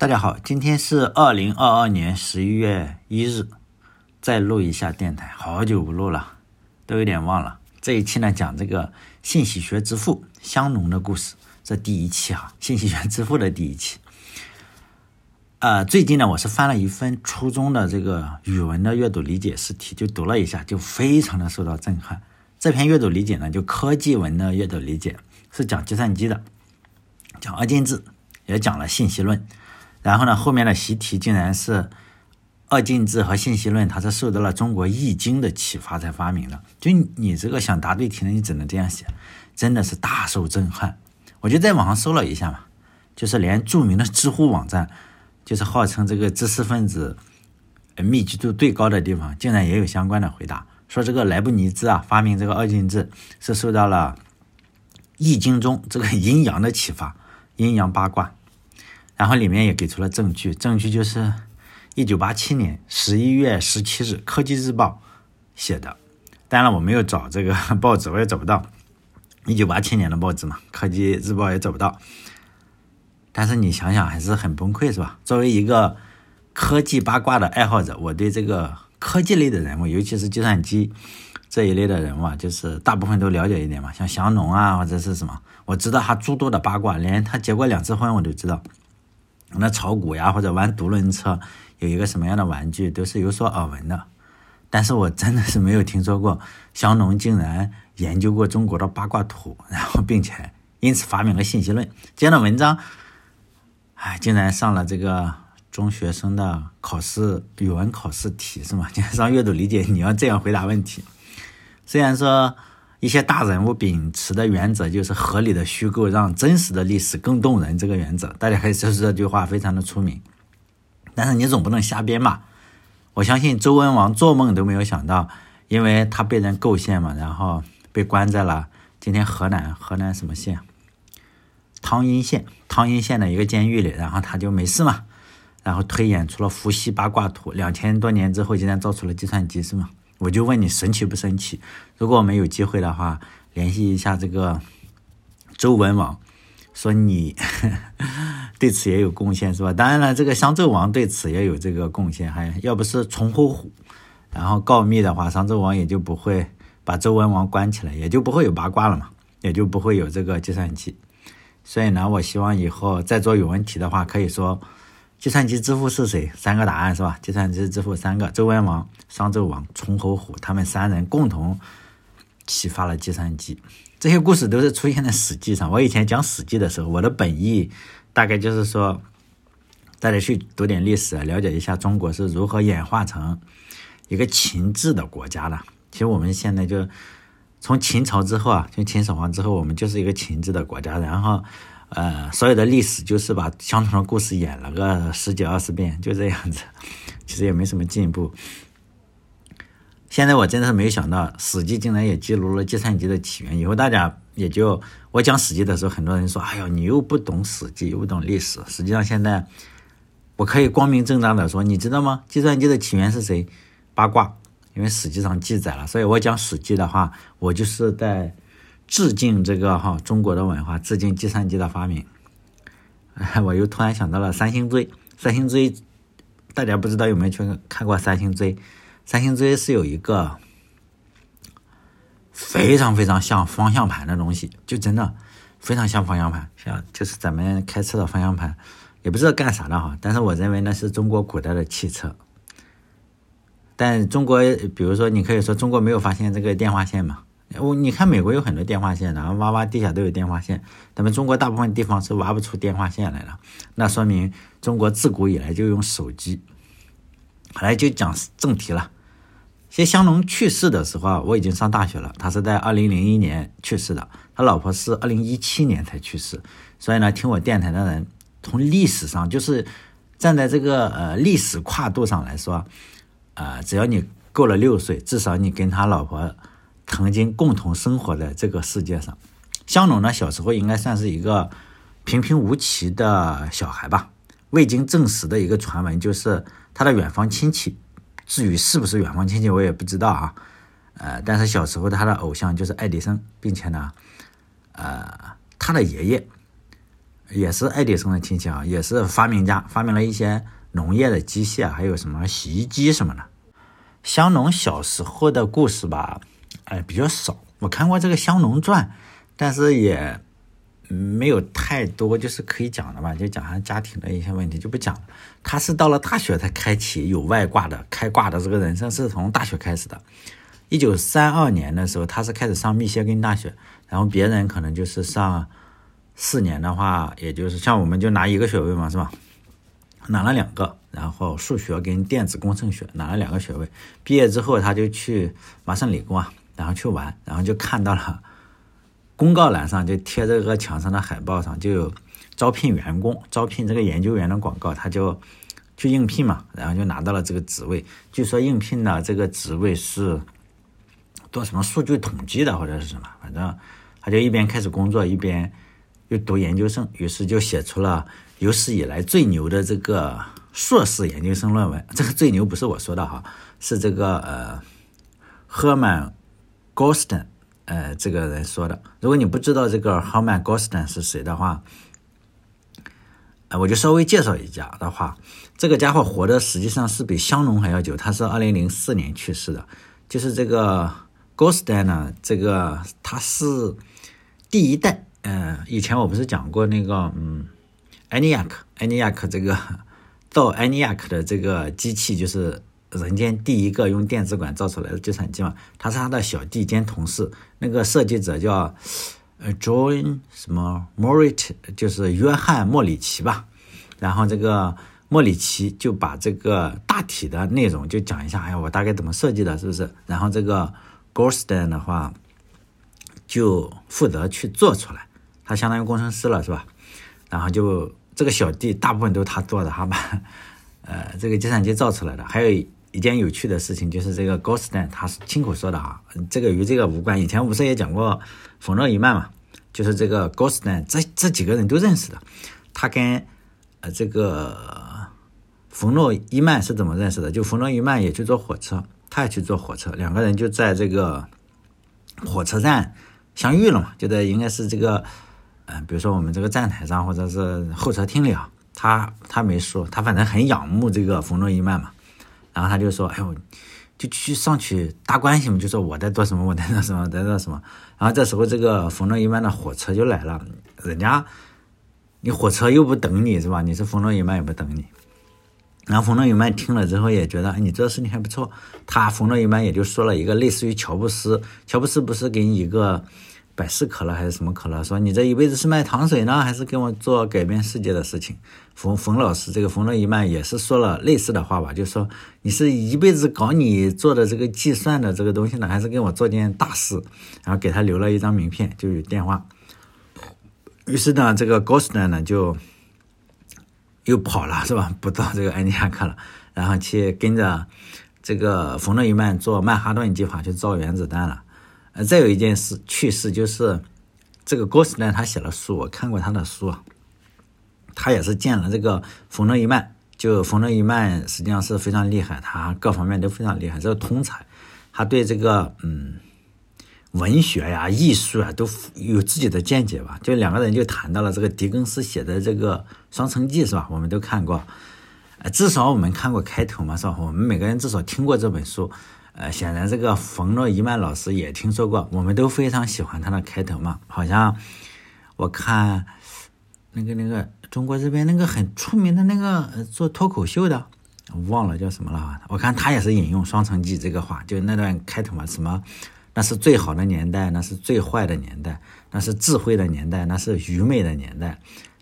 大家好，今天是二零二二年十一月一日，再录一下电台，好久不录了，都有点忘了。这一期呢，讲这个信息学之父香农的故事，这第一期哈，信息学之父的第一期。呃，最近呢，我是翻了一份初中的这个语文的阅读理解试题，就读了一下，就非常的受到震撼。这篇阅读理解呢，就科技文的阅读理解，是讲计算机的，讲二进制，也讲了信息论。然后呢，后面的习题竟然是二进制和信息论，它是受到了中国易经的启发才发明的。就你这个想答对题呢，你只能这样写，真的是大受震撼。我就在网上搜了一下嘛，就是连著名的知乎网站，就是号称这个知识分子密集度最高的地方，竟然也有相关的回答，说这个莱布尼兹啊发明这个二进制是受到了易经中这个阴阳的启发，阴阳八卦。然后里面也给出了证据，证据就是一九八七年十一月十七日《科技日报》写的。当然，我没有找这个 报纸，我也找不到一九八七年的报纸嘛，《科技日报》也找不到。但是你想想，还是很崩溃，是吧？作为一个科技八卦的爱好者，我对这个科技类的人物，尤其是计算机这一类的人物啊，就是大部分都了解一点嘛，像祥农啊，或者是什么，我知道他诸多的八卦，连他结过两次婚我都知道。那炒股呀，或者玩独轮车，有一个什么样的玩具，都是有所耳闻的。但是我真的是没有听说过香农竟然研究过中国的八卦图，然后并且因此发明了信息论。这样的文章，哎，竟然上了这个中学生的考试语文考试题是吗？竟然上阅读理解，你要这样回答问题。虽然说。一些大人物秉持的原则就是合理的虚构让真实的历史更动人。这个原则，大家可以说这句话非常的出名。但是你总不能瞎编吧？我相信周文王做梦都没有想到，因为他被人构陷嘛，然后被关在了今天河南河南什么县？汤阴县汤阴县的一个监狱里，然后他就没事嘛，然后推演出了伏羲八卦图。两千多年之后，竟然造出了计算机，是吗？我就问你神奇不神奇？如果我们有机会的话，联系一下这个周文王，说你 对此也有贡献是吧？当然了，这个商纣王对此也有这个贡献，还要不是崇侯虎，然后告密的话，商纣王也就不会把周文王关起来，也就不会有八卦了嘛，也就不会有这个计算机。所以呢，我希望以后再做有问题的话，可以说。计算机之父是谁？三个答案是吧？计算机之父三个：周文王、商纣王、崇侯虎。他们三人共同启发了计算机。这些故事都是出现在《史记》上。我以前讲《史记》的时候，我的本意大概就是说，大家去读点历史，了解一下中国是如何演化成一个秦制的国家的。其实我们现在就从秦朝之后啊，从秦始皇之后，我们就是一个秦制的国家。然后。呃，所有的历史就是把相同的故事演了个十几二十遍，就这样子，其实也没什么进步。现在我真的是没有想到，《史记》竟然也记录了计算机的起源。以后大家也就我讲《史记》的时候，很多人说：“哎呦，你又不懂《史记》，又不懂历史。”实际上，现在我可以光明正大的说，你知道吗？计算机的起源是谁？八卦，因为《史记》上记载了。所以我讲《史记》的话，我就是在。致敬这个哈中国的文化，致敬计算机的发明。我又突然想到了《三星锥》，《三星锥》，大家不知道有没有去看过《三星锥》？《三星锥》是有一个非常非常像方向盘的东西，就真的非常像方向盘，像就是咱们开车的方向盘，也不知道干啥的哈。但是我认为那是中国古代的汽车。但中国，比如说你可以说中国没有发现这个电话线嘛？我你看，美国有很多电话线，然后挖挖地下都有电话线。咱们中国大部分地方是挖不出电话线来的，那说明中国自古以来就用手机。后来就讲正题了。其实香农去世的时候，我已经上大学了。他是在二零零一年去世的，他老婆是二零一七年才去世。所以呢，听我电台的人，从历史上就是站在这个呃历史跨度上来说，呃，只要你够了六岁，至少你跟他老婆。曾经共同生活在这个世界上，香农呢小时候应该算是一个平平无奇的小孩吧。未经证实的一个传闻就是他的远房亲戚，至于是不是远房亲戚我也不知道啊。呃，但是小时候他的偶像就是爱迪生，并且呢，呃，他的爷爷也是爱迪生的亲戚啊，也是发明家，发明了一些农业的机械，还有什么洗衣机什么的。香农小时候的故事吧，哎，比较少。我看过这个《香农传》，但是也没有太多就是可以讲的吧，就讲他家庭的一些问题就不讲了。他是到了大学才开启有外挂的开挂的这个人生，是从大学开始的。一九三二年的时候，他是开始上密歇根大学，然后别人可能就是上四年的话，也就是像我们就拿一个学位嘛，是吧？拿了两个。然后数学跟电子工程学拿了两个学位，毕业之后他就去麻省理工啊，然后去玩，然后就看到了公告栏上就贴这个墙上的海报上就有招聘员工、招聘这个研究员的广告，他就去应聘嘛，然后就拿到了这个职位。据说应聘的这个职位是做什么数据统计的或者是什么，反正他就一边开始工作一边又读研究生，于是就写出了有史以来最牛的这个。硕士研究生论文，这个最牛不是我说的哈，是这个呃赫曼 Gosten 呃这个人说的。如果你不知道这个 Herman Gosten 是谁的话，呃，我就稍微介绍一下的话，这个家伙活的实际上是比香农还要久，他是二零零四年去世的。就是这个 Gosten 呢，这个他是第一代，呃，以前我不是讲过那个嗯，ENIAC，ENIAC 这个。造 ENIAC 的这个机器就是人间第一个用电子管造出来的计算机嘛，他是他的小弟兼同事，那个设计者叫呃 John 什么 Morit，就是约翰莫里奇吧。然后这个莫里奇就把这个大体的内容就讲一下，哎呀，我大概怎么设计的，是不是？然后这个 Goldstein 的话就负责去做出来，他相当于工程师了，是吧？然后就。这个小弟大部分都是他做的，他把呃这个计算机造出来的。还有一件有趣的事情，就是这个高斯坦他是亲口说的啊，这个与这个无关。以前不是也讲过冯诺依曼嘛，就是这个高斯坦这这几个人都认识的。他跟呃这个冯诺依曼是怎么认识的？就冯诺依曼也去坐火车，他也去坐火车，两个人就在这个火车站相遇了嘛，就在应该是这个。嗯，比如说我们这个站台上，或者是候车厅里啊，他他没说，他反正很仰慕这个冯诺依曼嘛，然后他就说，哎呦，就去上去搭关系嘛，就说我在做什么，我在做什么，在做什么。然后这时候这个冯诺依曼的火车就来了，人家你火车又不等你是吧？你是冯诺依曼也不等你。然后冯诺依曼听了之后也觉得，哎，你做的事情还不错。他冯诺依曼也就说了一个类似于乔布斯，乔布斯不是给你一个。百事可乐还是什么可乐？说你这一辈子是卖糖水呢，还是给我做改变世界的事情？冯冯老师，这个冯诺依曼也是说了类似的话吧？就说你是一辈子搞你做的这个计算的这个东西呢，还是给我做件大事？然后给他留了一张名片，就有电话。于是呢，这个高斯丹呢就又跑了，是吧？不到这个安尼亚克了，然后去跟着这个冯诺依曼做曼哈顿计划，去造原子弹了。呃，再有一件事趣事就是，这个郭斯丹他写了书，我看过他的书，他也是见了这个冯诺依曼。就冯诺依曼实际上是非常厉害，他各方面都非常厉害，这个通才，他对这个嗯文学呀、艺术啊都有自己的见解吧。就两个人就谈到了这个狄更斯写的这个《双城记》，是吧？我们都看过，呃，至少我们看过开头嘛，是吧？我们每个人至少听过这本书。呃，显然这个冯诺依曼老师也听说过，我们都非常喜欢他的开头嘛。好像我看那个那个中国这边那个很出名的那个做脱口秀的，忘了叫什么了。我看他也是引用《双城记》这个话，就那段开头嘛，什么那是最好的年代，那是最坏的年代，那是智慧的年代，那是愚昧的年代，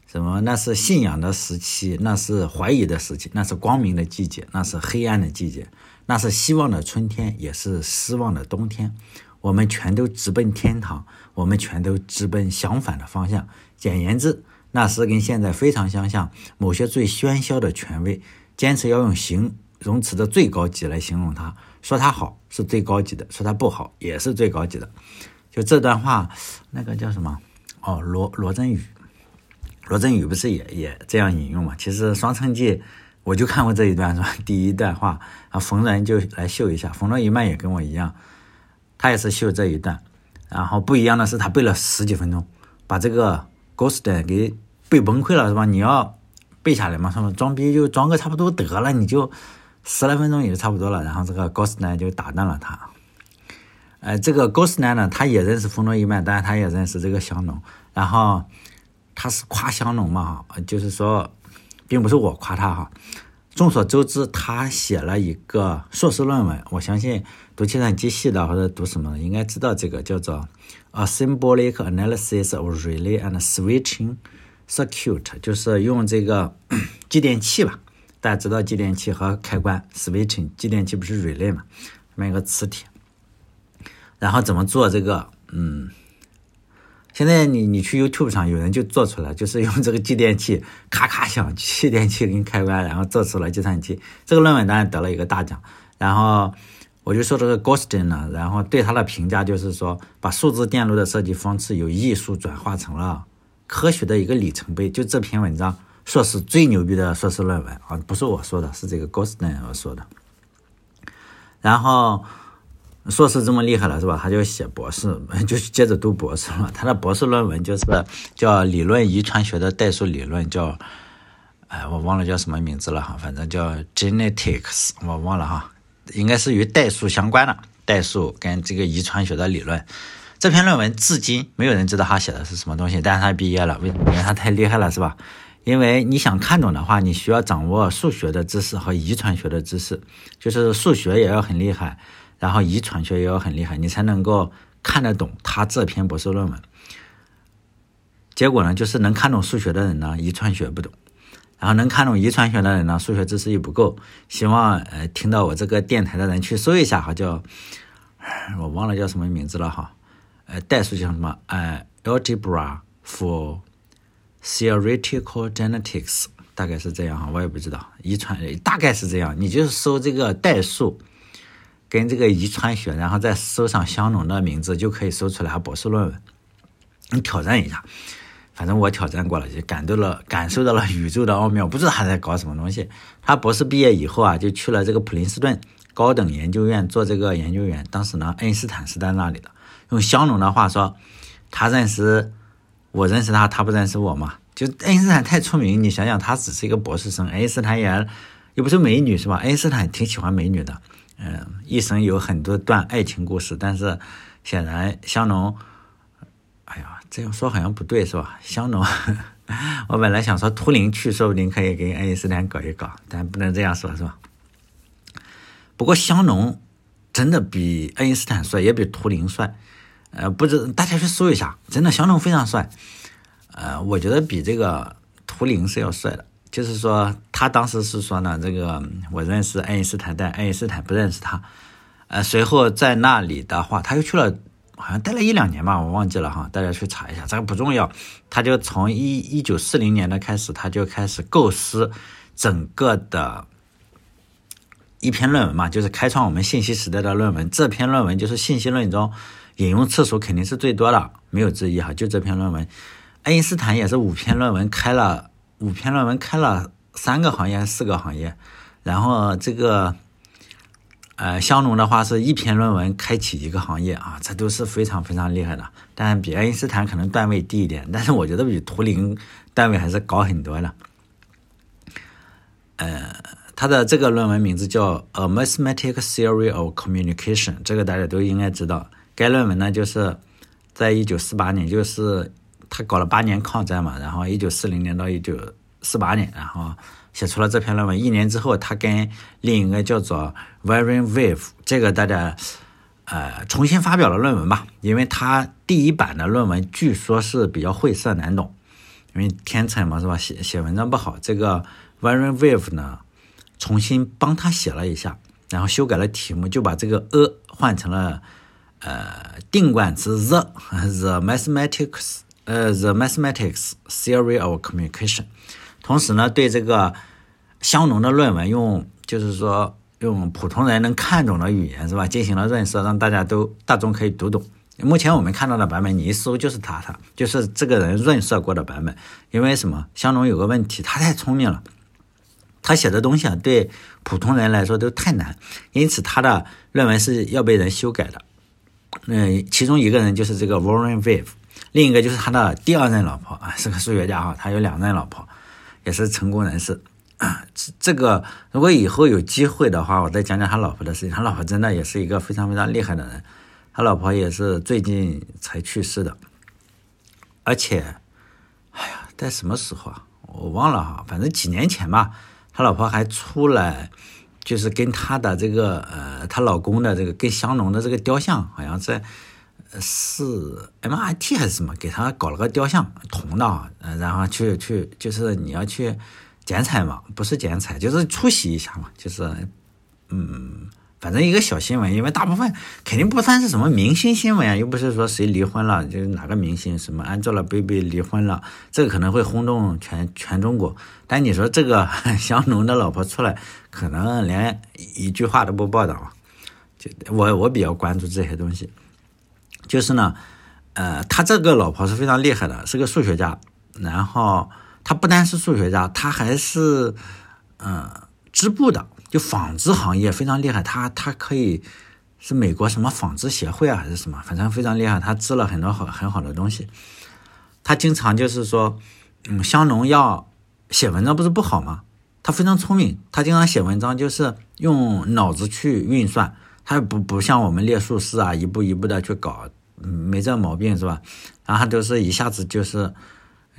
什么那是信仰的时期，那是怀疑的时期，那是光明的季节，那是黑暗的季节。那是希望的春天，也是失望的冬天。我们全都直奔天堂，我们全都直奔相反的方向。简言之，那时跟现在非常相像。某些最喧嚣的权威坚持要用形容词的最高级来形容它，说它好是最高级的，说它不好也是最高级的。就这段话，那个叫什么？哦，罗罗振宇，罗振宇不是也也这样引用吗？其实《双城记》。我就看过这一段是吧？第一段话啊，逢人就来秀一下。冯诺依曼也跟我一样，他也是秀这一段。然后不一样的是，他背了十几分钟，把这个 Ghost 给背崩溃了是吧？你要背下来嘛，他们？装逼就装个差不多得了，你就十来分钟也就差不多了。然后这个高斯呢就打断了他。呃，这个高斯呢，他也认识冯诺依曼，但是他也认识这个香农。然后他是夸香农嘛，就是说，并不是我夸他哈。众所周知，他写了一个硕士论文。我相信读计算机系的或者读什么的，应该知道这个叫做《A Symbolic Analysis of Relay and Switching Circuit》，就是用这个 继电器吧。大家知道继电器和开关 switching，继电器不是 relay 嘛，上面一个磁铁。然后怎么做这个？嗯。现在你你去 YouTube 上有人就做出来，就是用这个继电器咔咔响，继电器跟开关，然后做出了计算机。这个论文当然得了一个大奖。然后我就说这个 Gostin 呢，然后对他的评价就是说，把数字电路的设计方式由艺术转化成了科学的一个里程碑。就这篇文章，硕士最牛逼的硕士论文啊，不是我说的，是这个 Gostin 说的。然后。硕士这么厉害了是吧？他就写博士，就接着读博士了。他的博士论文就是叫理论遗传学的代数理论，叫哎，我忘了叫什么名字了哈，反正叫 genetics，我忘了哈，应该是与代数相关的，代数跟这个遗传学的理论。这篇论文至今没有人知道他写的是什么东西，但是他毕业了，为什么？因为他太厉害了是吧？因为你想看懂的话，你需要掌握数学的知识和遗传学的知识，就是数学也要很厉害。然后遗传学也要很厉害，你才能够看得懂他这篇博士论文。结果呢，就是能看懂数学的人呢，遗传学不懂；然后能看懂遗传学的人呢，数学知识又不够。希望呃听到我这个电台的人去搜一下哈，叫我忘了叫什么名字了哈，呃代数叫什么？呃，algebra for theoretical genetics，大概是这样哈，我也不知道遗传大概是这样，你就搜这个代数。跟这个遗传学，然后再搜上香农的名字，就可以搜出来博士论文。你挑战一下，反正我挑战过了，就感到了感受到了宇宙的奥妙。不知道他在搞什么东西。他博士毕业以后啊，就去了这个普林斯顿高等研究院做这个研究员。当时呢，爱因斯坦是在那里的。用香农的话说，他认识我认识他，他不认识我嘛？就爱因斯坦太出名，你想想，他只是一个博士生，爱因斯坦也又不是美女是吧？爱因斯坦挺喜欢美女的。嗯，一生有很多段爱情故事，但是显然香农，哎呀，这样说好像不对是吧？香农，我本来想说图灵去，说不定可以跟爱因斯坦搞一搞，但不能这样说，是吧？不过香农真的比爱因斯坦帅，也比图灵帅。呃，不知大家去搜一下，真的香农非常帅。呃，我觉得比这个图灵是要帅的。就是说，他当时是说呢，这个我认识爱因斯坦，但爱因斯坦不认识他。呃，随后在那里的话，他又去了，好像待了一两年吧，我忘记了哈，大家去查一下，这个不重要。他就从一一九四零年的开始，他就开始构思整个的一篇论文嘛，就是开创我们信息时代的论文。这篇论文就是信息论中引用次数肯定是最多的，没有之一哈。就这篇论文，爱因斯坦也是五篇论文开了。五篇论文开了三个行业还是四个行业，然后这个，呃，香农的话是一篇论文开启一个行业啊，这都是非常非常厉害的。但比爱因斯坦可能段位低一点，但是我觉得比图灵段位还是高很多的。呃，他的这个论文名字叫《A Mathematical Theory of Communication》，这个大家都应该知道。该论文呢，就是在一九四八年，就是。他搞了八年抗战嘛，然后一九四零年到一九四八年，然后写出了这篇论文。一年之后，他跟另一个叫做 Warren Wave，这个大家呃重新发表了论文吧，因为他第一版的论文据说是比较晦涩难懂，因为天才嘛是吧，写写文章不好。这个 Warren Wave 呢，重新帮他写了一下，然后修改了题目，就把这个 a 换成了呃定冠词 the the mathematics。呃，The Mathematics Theory of Communication，同时呢，对这个香农的论文用，就是说用普通人能看懂的语言是吧，进行了润色，让大家都大众可以读懂。目前我们看到的版本，你一搜就是他，他就是这个人润色过的版本。因为什么？香农有个问题，他太聪明了，他写的东西啊，对普通人来说都太难，因此他的论文是要被人修改的。嗯，其中一个人就是这个 Warren Wave。另一个就是他的第二任老婆啊，是个数学家哈，他有两任老婆，也是成功人士。这个如果以后有机会的话，我再讲讲他老婆的事情。他老婆真的也是一个非常非常厉害的人，他老婆也是最近才去世的，而且，哎呀，在什么时候啊？我忘了哈，反正几年前吧，他老婆还出来，就是跟他的这个呃，她老公的这个跟香农的这个雕像，好像在是 MIT 还是什么，给他搞了个雕像，铜的，呃，然后去去就是你要去。剪彩嘛，不是剪彩，就是出席一下嘛，就是，嗯，反正一个小新闻，因为大部分肯定不算是什么明星新闻啊，又不是说谁离婚了，就是哪个明星什么 Angelababy 离婚了，这个可能会轰动全全中国。但你说这个 香农的老婆出来，可能连一句话都不报道。就我我比较关注这些东西，就是呢，呃，他这个老婆是非常厉害的，是个数学家，然后。他不单是数学家，他还是，呃，织布的，就纺织行业非常厉害。他他可以是美国什么纺织协会啊，还是什么，反正非常厉害。他织了很多好很好的东西。他经常就是说，嗯，香农要写文章不是不好吗？他非常聪明，他经常写文章就是用脑子去运算，他不不像我们列数式啊，一步一步的去搞，没这毛病是吧？然后他都是一下子就是。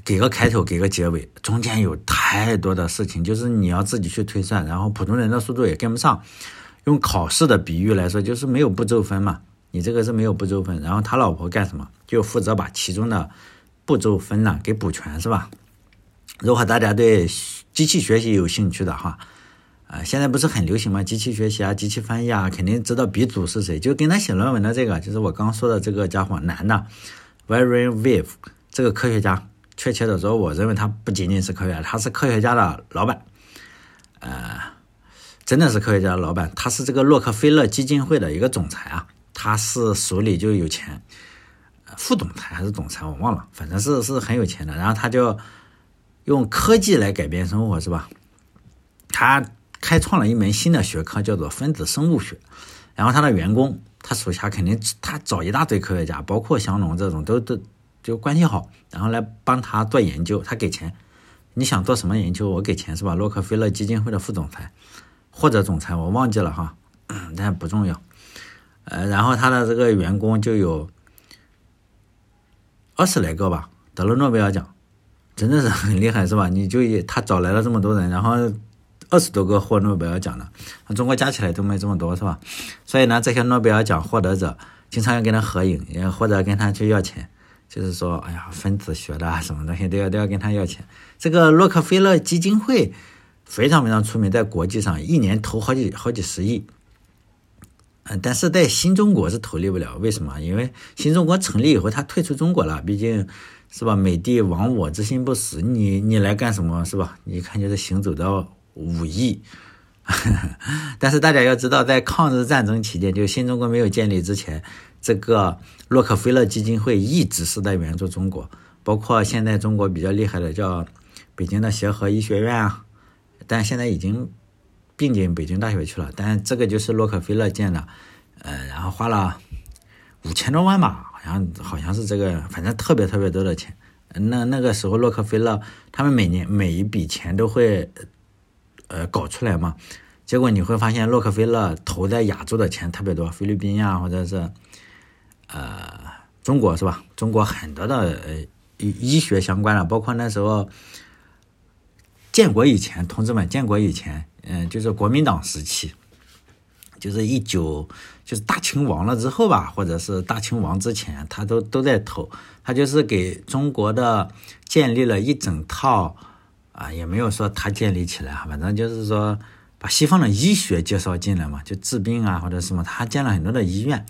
给个开头，给个结尾，中间有太多的事情，就是你要自己去推算，然后普通人的速度也跟不上。用考试的比喻来说，就是没有步骤分嘛，你这个是没有步骤分。然后他老婆干什么？就负责把其中的步骤分呢给补全，是吧？如果大家对机器学习有兴趣的话，啊，现在不是很流行吗？机器学习啊，机器翻译啊，肯定知道鼻祖是谁，就跟他写论文的这个，就是我刚说的这个家伙，男的 v a r y Wave 这个科学家。确切的说，我认为他不仅仅是科学家，他是科学家的老板，呃，真的是科学家的老板。他是这个洛克菲勒基金会的一个总裁啊，他是手里就有钱，副总裁还是总裁我忘了，反正是是很有钱的。然后他就用科技来改变生活，是吧？他开创了一门新的学科，叫做分子生物学。然后他的员工，他手下肯定他找一大堆科学家，包括香农这种，都都。就关系好，然后来帮他做研究，他给钱。你想做什么研究，我给钱是吧？洛克菲勒基金会的副总裁或者总裁，我忘记了哈，但不重要。呃，然后他的这个员工就有二十来个吧，得了诺贝尔奖，真的是很厉害是吧？你就他找来了这么多人，然后二十多个获诺贝尔奖的，中国加起来都没这么多是吧？所以呢，这些诺贝尔奖获得者经常要跟他合影，也或者跟他去要钱。就是说，哎呀，分子学的什么东西都要都要跟他要钱。这个洛克菲勒基金会非常非常出名，在国际上一年投好几好几十亿。嗯，但是在新中国是投立不了，为什么？因为新中国成立以后，他退出中国了，毕竟是吧？美帝亡我之心不死，你你来干什么是吧？一看就是行走的武艺。但是大家要知道，在抗日战争期间，就新中国没有建立之前。这个洛克菲勒基金会一直是在援助中国，包括现在中国比较厉害的叫北京的协和医学院啊，但现在已经并进北京大学去了。但这个就是洛克菲勒建的，呃，然后花了五千多万吧，好像好像是这个，反正特别特别多的钱。那那个时候洛克菲勒他们每年每一笔钱都会呃搞出来嘛，结果你会发现洛克菲勒投在亚洲的钱特别多，菲律宾呀或者是。呃，中国是吧？中国很多的呃医医学相关的，包括那时候建国以前，同志们，建国以前，嗯，就是国民党时期，就是一九，就是大清亡了之后吧，或者是大清亡之前，他都都在投，他就是给中国的建立了一整套啊，也没有说他建立起来哈，反正就是说把西方的医学介绍进来嘛，就治病啊或者什么，他建了很多的医院。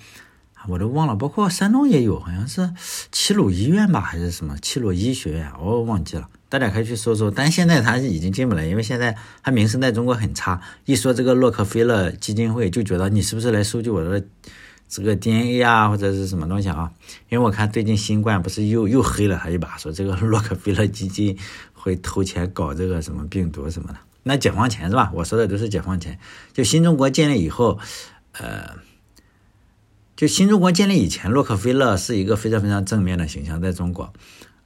我都忘了，包括山东也有，好像是齐鲁医院吧，还是什么齐鲁医学院，我忘记了，大家可以去搜搜。但现在他已经进不来，因为现在他名声在中国很差。一说这个洛克菲勒基金会，就觉得你是不是来收集我的这个 DNA 啊，或者是什么东西啊？因为我看最近新冠不是又又黑了他一把，说这个 洛克菲勒基金会投钱搞这个什么病毒什么的。那解放前是吧？我说的都是解放前，就新中国建立以后，呃。就新中国建立以前，洛克菲勒是一个非常非常正面的形象，在中国。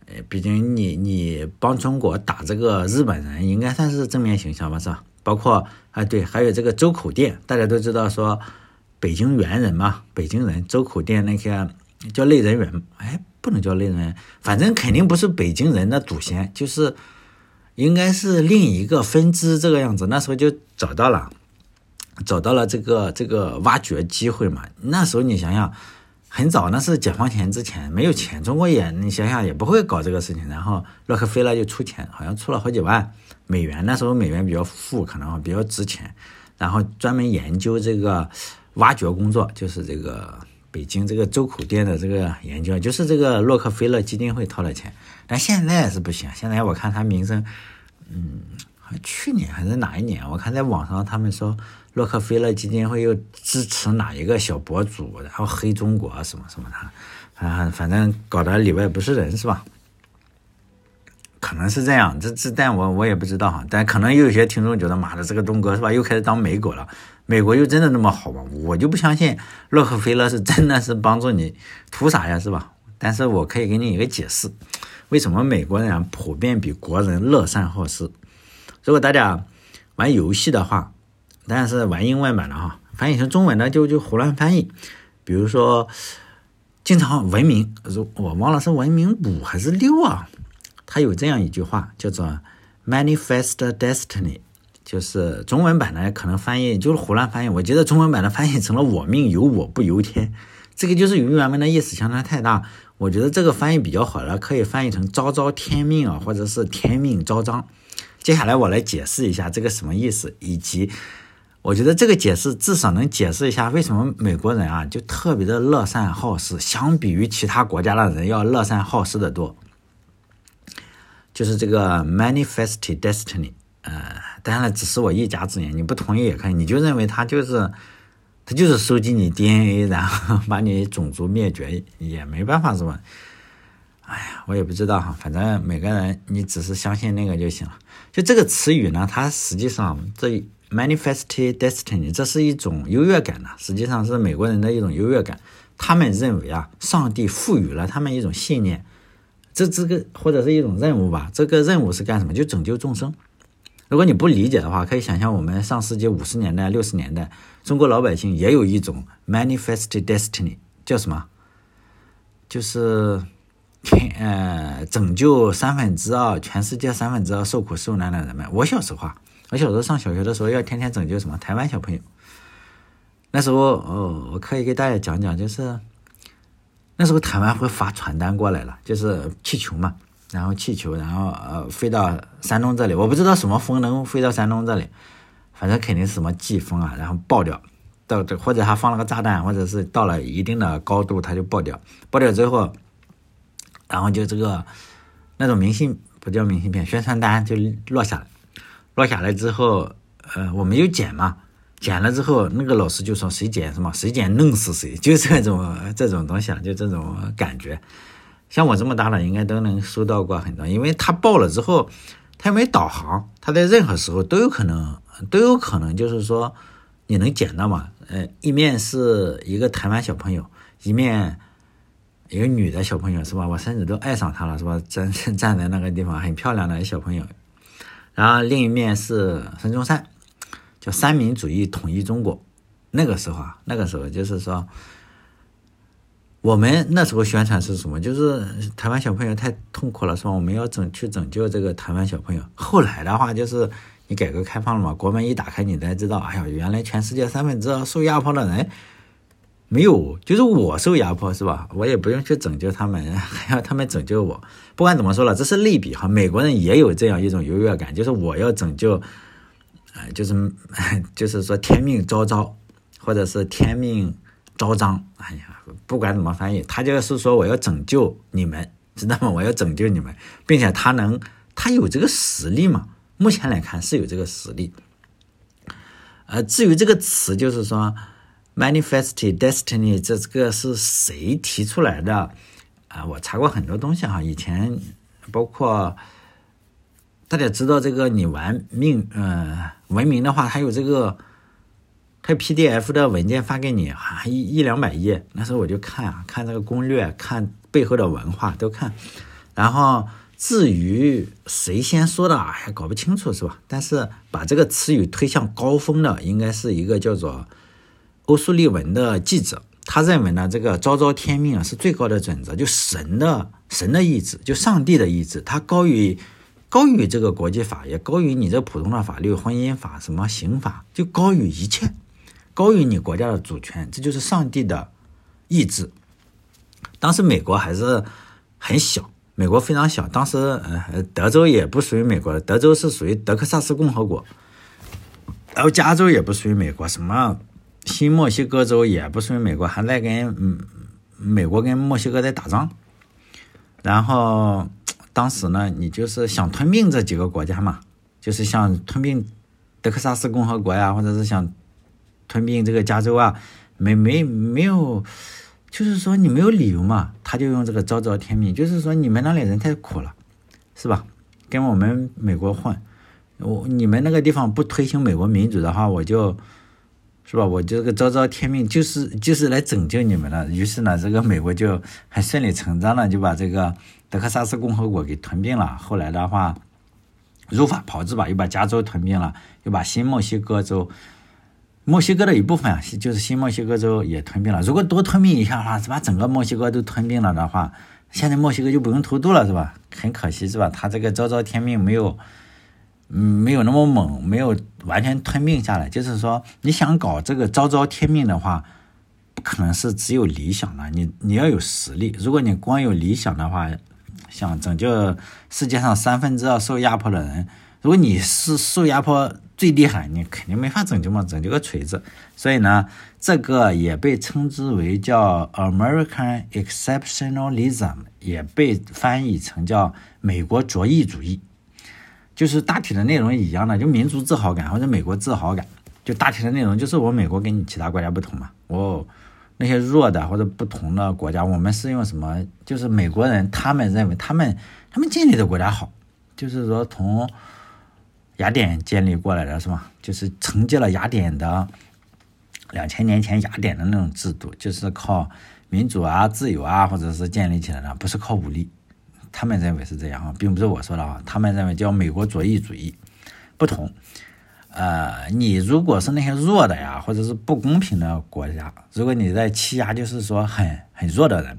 呃，毕竟你你帮中国打这个日本人，应该算是正面形象吧，是吧？包括啊，对，还有这个周口店，大家都知道说北京猿人嘛，北京人周口店那些叫类人猿，哎，不能叫类人，反正肯定不是北京人的祖先，就是应该是另一个分支这个样子。那时候就找到了，找到了这个这个挖掘机会嘛。那时候你想想。很早，那是解放前之前，没有钱，中国也你想想也不会搞这个事情。然后洛克菲勒就出钱，好像出了好几万美元。那时候美元比较富，可能比较值钱。然后专门研究这个挖掘工作，就是这个北京这个周口店的这个研究，就是这个洛克菲勒基金会掏的钱。但现在是不行，现在我看他名声，嗯，去年还是哪一年，我看在网上他们说。洛克菲勒基金会又支持哪一个小博主，然后黑中国什么什么的，啊，反正搞得里外不是人是吧？可能是这样，这这但我我也不知道哈。但可能有些听众觉得，妈的，这个东哥是吧，又开始当美狗了？美国又真的那么好吗？我就不相信洛克菲勒是真的是帮助你图啥呀，是吧？但是我可以给你一个解释，为什么美国人普遍比国人乐善好施？如果大家玩游戏的话。但是玩英文版的哈，翻译成中文的就就胡乱翻译。比如说，经常文明，如我忘了是文明五还是六啊？它有这样一句话叫做 “manifest destiny”，就是中文版的可能翻译就是胡乱翻译。我觉得中文版的翻译成了“我命由我不由天”，这个就是与原文的意思相差太大。我觉得这个翻译比较好了，可以翻译成“昭昭天命”啊，或者是“天命昭彰”。接下来我来解释一下这个什么意思，以及。我觉得这个解释至少能解释一下为什么美国人啊就特别的乐善好施，相比于其他国家的人要乐善好施的多。就是这个 manifest destiny，呃，当然了，只是我一家之言，你不同意也可以，你就认为他就是他就是收集你 DNA，然后把你种族灭绝也没办法是吧？哎呀，我也不知道哈，反正每个人你只是相信那个就行了。就这个词语呢，它实际上这。Manifest destiny，这是一种优越感呢，实际上是美国人的一种优越感。他们认为啊，上帝赋予了他们一种信念，这这个或者是一种任务吧。这个任务是干什么？就拯救众生。如果你不理解的话，可以想象我们上世纪五十年代、六十年代，中国老百姓也有一种 manifest destiny，叫什么？就是天呃，拯救三分之二全世界三分之二受苦受难的人们。我小时候啊。我小时候上小学的时候，要天天拯救什么台湾小朋友。那时候，哦，我可以给大家讲讲，就是那时候台湾会发传单过来了，就是气球嘛，然后气球，然后呃飞到山东这里，我不知道什么风能飞到山东这里，反正肯定是什么季风啊，然后爆掉，到这或者他放了个炸弹，或者是到了一定的高度，它就爆掉，爆掉之后，然后就这个那种明信不叫明信片，宣传单就落下来。落下来之后，呃，我们就捡嘛，捡了之后，那个老师就说谁捡什么，谁捡弄死谁，就这种这种东西啊，就这种感觉。像我这么大了，应该都能收到过很多，因为它爆了之后，它没导航，它在任何时候都有可能，都有可能就是说你能捡到嘛。呃，一面是一个台湾小朋友，一面一个女的小朋友，是吧？我甚至都爱上她了，是吧？站站在那个地方，很漂亮的小朋友。然后另一面是孙中山，叫三民主义统一中国。那个时候啊，那个时候就是说，我们那时候宣传是什么？就是台湾小朋友太痛苦了，是吧我们要拯去拯救这个台湾小朋友。后来的话，就是你改革开放了嘛，国门一打开，你才知道，哎呀，原来全世界三分之二受压迫的人。没有，就是我受压迫是吧？我也不用去拯救他们，还要他们拯救我。不管怎么说了，这是类比哈。美国人也有这样一种优越感，就是我要拯救，呃，就是 就是说天命昭昭，或者是天命昭彰。哎呀，不管怎么翻译，他就是说我要拯救你们，知道吗？我要拯救你们，并且他能，他有这个实力嘛？目前来看是有这个实力。呃，至于这个词，就是说。Manifest destiny，这个是谁提出来的啊？我查过很多东西哈，以前包括大家知道这个，你玩命呃文明的话，它有这个他 PDF 的文件发给你，啊一一两百页。那时候我就看啊，看这个攻略，看背后的文化都看。然后至于谁先说的，还搞不清楚是吧？但是把这个词语推向高峰的，应该是一个叫做欧苏利文的记者。他认为呢，这个昭昭天命啊是最高的准则，就神的神的意志，就上帝的意志，它高于。高于这个国际法，也高于你这普通的法律、婚姻法、什么刑法，就高于一切，高于你国家的主权，这就是上帝的意志。当时美国还是很小，美国非常小，当时呃德州也不属于美国，德州是属于德克萨斯共和国，然后加州也不属于美国，什么新墨西哥州也不属于美国，还在跟嗯美国跟墨西哥在打仗，然后。当时呢，你就是想吞并这几个国家嘛，就是想吞并德克萨斯共和国呀，或者是想吞并这个加州啊，没没没有，就是说你没有理由嘛，他就用这个昭昭天命，就是说你们那里人太苦了，是吧？跟我们美国混，我你们那个地方不推行美国民主的话，我就，是吧？我这个昭昭天命就是就是来拯救你们了。于是呢，这个美国就很顺理成章的就把这个。德克萨斯共和国给吞并了，后来的话，如法炮制吧，又把加州吞并了，又把新墨西哥州，墨西哥的一部分啊，就是新墨西哥州也吞并了。如果多吞并一下的话，是把整个墨西哥都吞并了的话，现在墨西哥就不用偷渡了，是吧？很可惜，是吧？他这个昭昭天命没有，嗯，没有那么猛，没有完全吞并下来。就是说，你想搞这个昭昭天命的话，不可能是只有理想的，你你要有实力。如果你光有理想的话，想拯救世界上三分之二受压迫的人，如果你是受压迫最厉害，你肯定没法拯救嘛，拯救个锤子。所以呢，这个也被称之为叫 American Exceptionalism，也被翻译成叫美国卓异主义，就是大体的内容一样的，就民族自豪感或者美国自豪感，就大体的内容就是我美国跟你其他国家不同嘛，我。那些弱的或者不同的国家，我们是用什么？就是美国人，他们认为他们他们建立的国家好，就是说从雅典建立过来的是吧？就是承接了雅典的两千年前雅典的那种制度，就是靠民主啊、自由啊，或者是建立起来的，不是靠武力。他们认为是这样啊，并不是我说的啊，他们认为叫美国左翼主义，不同。呃，你如果是那些弱的呀，或者是不公平的国家，如果你在欺压，就是说很很弱的人，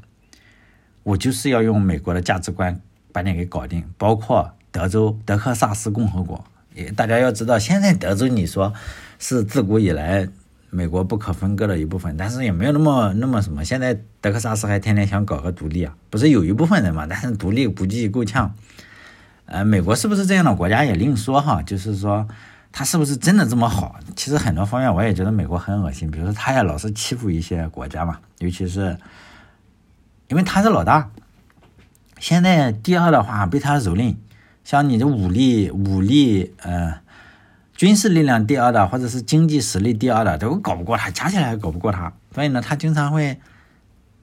我就是要用美国的价值观把你给搞定。包括德州德克萨斯共和国，也大家要知道，现在德州你说是自古以来美国不可分割的一部分，但是也没有那么那么什么。现在德克萨斯还天天想搞个独立啊，不是有一部分人嘛？但是独立估计够呛。呃，美国是不是这样的国家也另说哈，就是说。他是不是真的这么好？其实很多方面我也觉得美国很恶心，比如说他也老是欺负一些国家嘛，尤其是因为他是老大，现在第二的话被他蹂躏，像你的武力、武力呃军事力量第二的，或者是经济实力第二的都搞不过他，加起来还搞不过他，所以呢，他经常会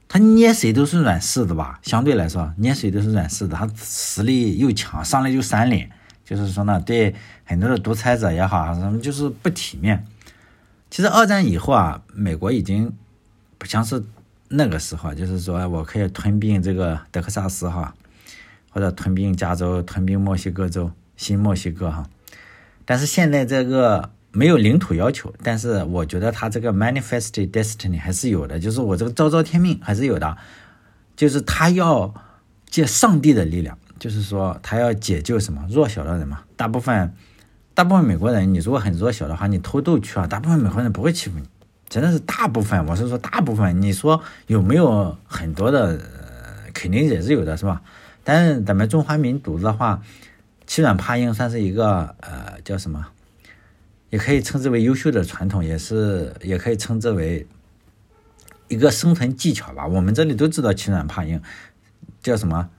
他捏谁都是软柿子吧，相对来说捏谁都是软柿子，他实力又强，上来就三连。就是说呢，对很多的独裁者也好，什么就是不体面。其实二战以后啊，美国已经不像是那个时候，就是说我可以吞并这个德克萨斯哈，或者吞并加州、吞并墨西哥州、新墨西哥哈。但是现在这个没有领土要求，但是我觉得他这个 manifest destiny 还是有的，就是我这个昭昭天命还是有的，就是他要借上帝的力量。就是说，他要解救什么弱小的人嘛？大部分，大部分美国人，你如果很弱小的话，你偷渡去啊，大部分美国人不会欺负你，真的是大部分。我是说大部分。你说有没有很多的？肯定也是有的，是吧？但是咱们中华民族的话，欺软怕硬算是一个呃叫什么？也可以称之为优秀的传统，也是也可以称之为一个生存技巧吧。我们这里都知道欺软怕硬，叫什么？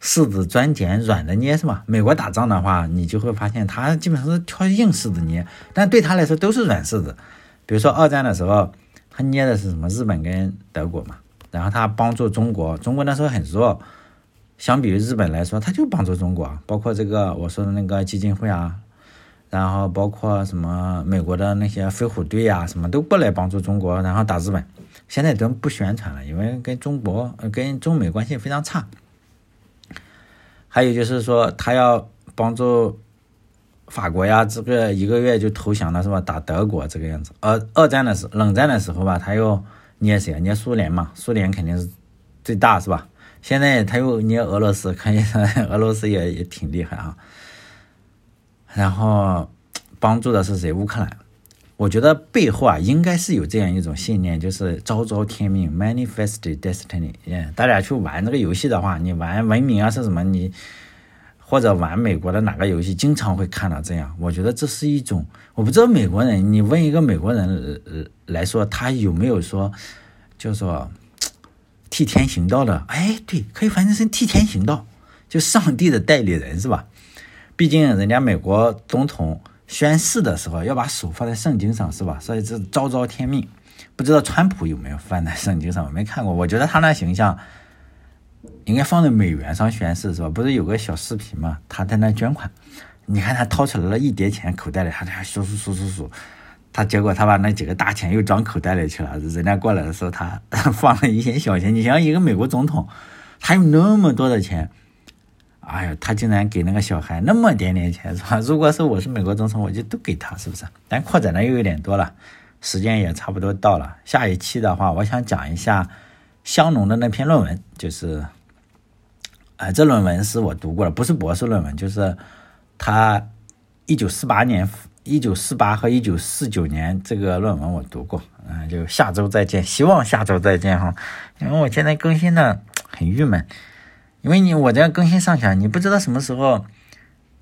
柿子专捡软的捏是吧？美国打仗的话，你就会发现他基本上是挑硬柿子捏，但对他来说都是软柿子。比如说二战的时候，他捏的是什么？日本跟德国嘛。然后他帮助中国，中国那时候很弱，相比于日本来说，他就帮助中国。包括这个我说的那个基金会啊，然后包括什么美国的那些飞虎队呀，什么都过来帮助中国，然后打日本。现在都不宣传了，因为跟中国、跟中美关系非常差。还有就是说，他要帮助法国呀，这个一个月就投降了，是吧？打德国这个样子。二二战的时冷战的时候吧，他又捏谁啊？捏苏联嘛，苏联肯定是最大，是吧？现在他又捏俄罗斯，可以说俄罗斯也也挺厉害啊。然后帮助的是谁？乌克兰。我觉得背后啊，应该是有这样一种信念，就是昭昭天命 （manifest destiny）。嗯，大家去玩这个游戏的话，你玩文明啊是什么？你或者玩美国的哪个游戏，经常会看到这样。我觉得这是一种，我不知道美国人，你问一个美国人来说，他有没有说，就说替天行道的？哎，对，可以翻译成替天行道，就上帝的代理人是吧？毕竟人家美国总统。宣誓的时候要把手放在圣经上，是吧？所以这昭昭天命。不知道川普有没有放在圣经上？我没看过。我觉得他那形象应该放在美元上宣誓，是吧？不是有个小视频吗？他在那捐款，你看他掏出来了一叠钱，口袋里，他在数数数数数，他结果他把那几个大钱又装口袋里去了。人家过来的时候，他 放了一些小钱。你想一个美国总统，他有那么多的钱。哎呀，他竟然给那个小孩那么点点钱，是吧？如果是我是美国总统，我就都给他，是不是？但扩展的又有点多了，时间也差不多到了。下一期的话，我想讲一下香农的那篇论文，就是，啊，这论文是我读过了，不是博士论文，就是他一九四八年、一九四八和一九四九年这个论文我读过，嗯，就下周再见，希望下周再见哈，因为我现在更新的很郁闷。因为你我这样更新上去，你不知道什么时候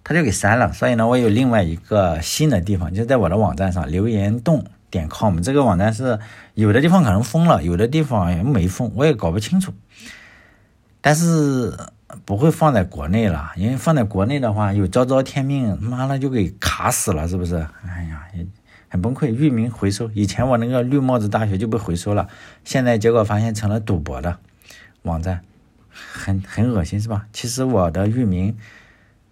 他就给删了，所以呢，我有另外一个新的地方，就在我的网站上留言洞点 com 这个网站是有的地方可能封了，有的地方没封，我也搞不清楚。但是不会放在国内了，因为放在国内的话有昭昭天命，妈的就给卡死了，是不是？哎呀，很崩溃。域名回收，以前我那个绿帽子大学就被回收了，现在结果发现成了赌博的网站。很很恶心是吧？其实我的域名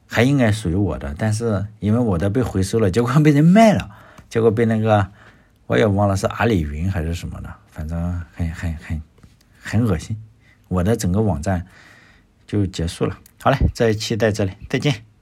还应该属于我的，但是因为我的被回收了，结果被人卖了，结果被那个我也忘了是阿里云还是什么的，反正很很很很恶心，我的整个网站就结束了。好嘞，这一期在这里，再见。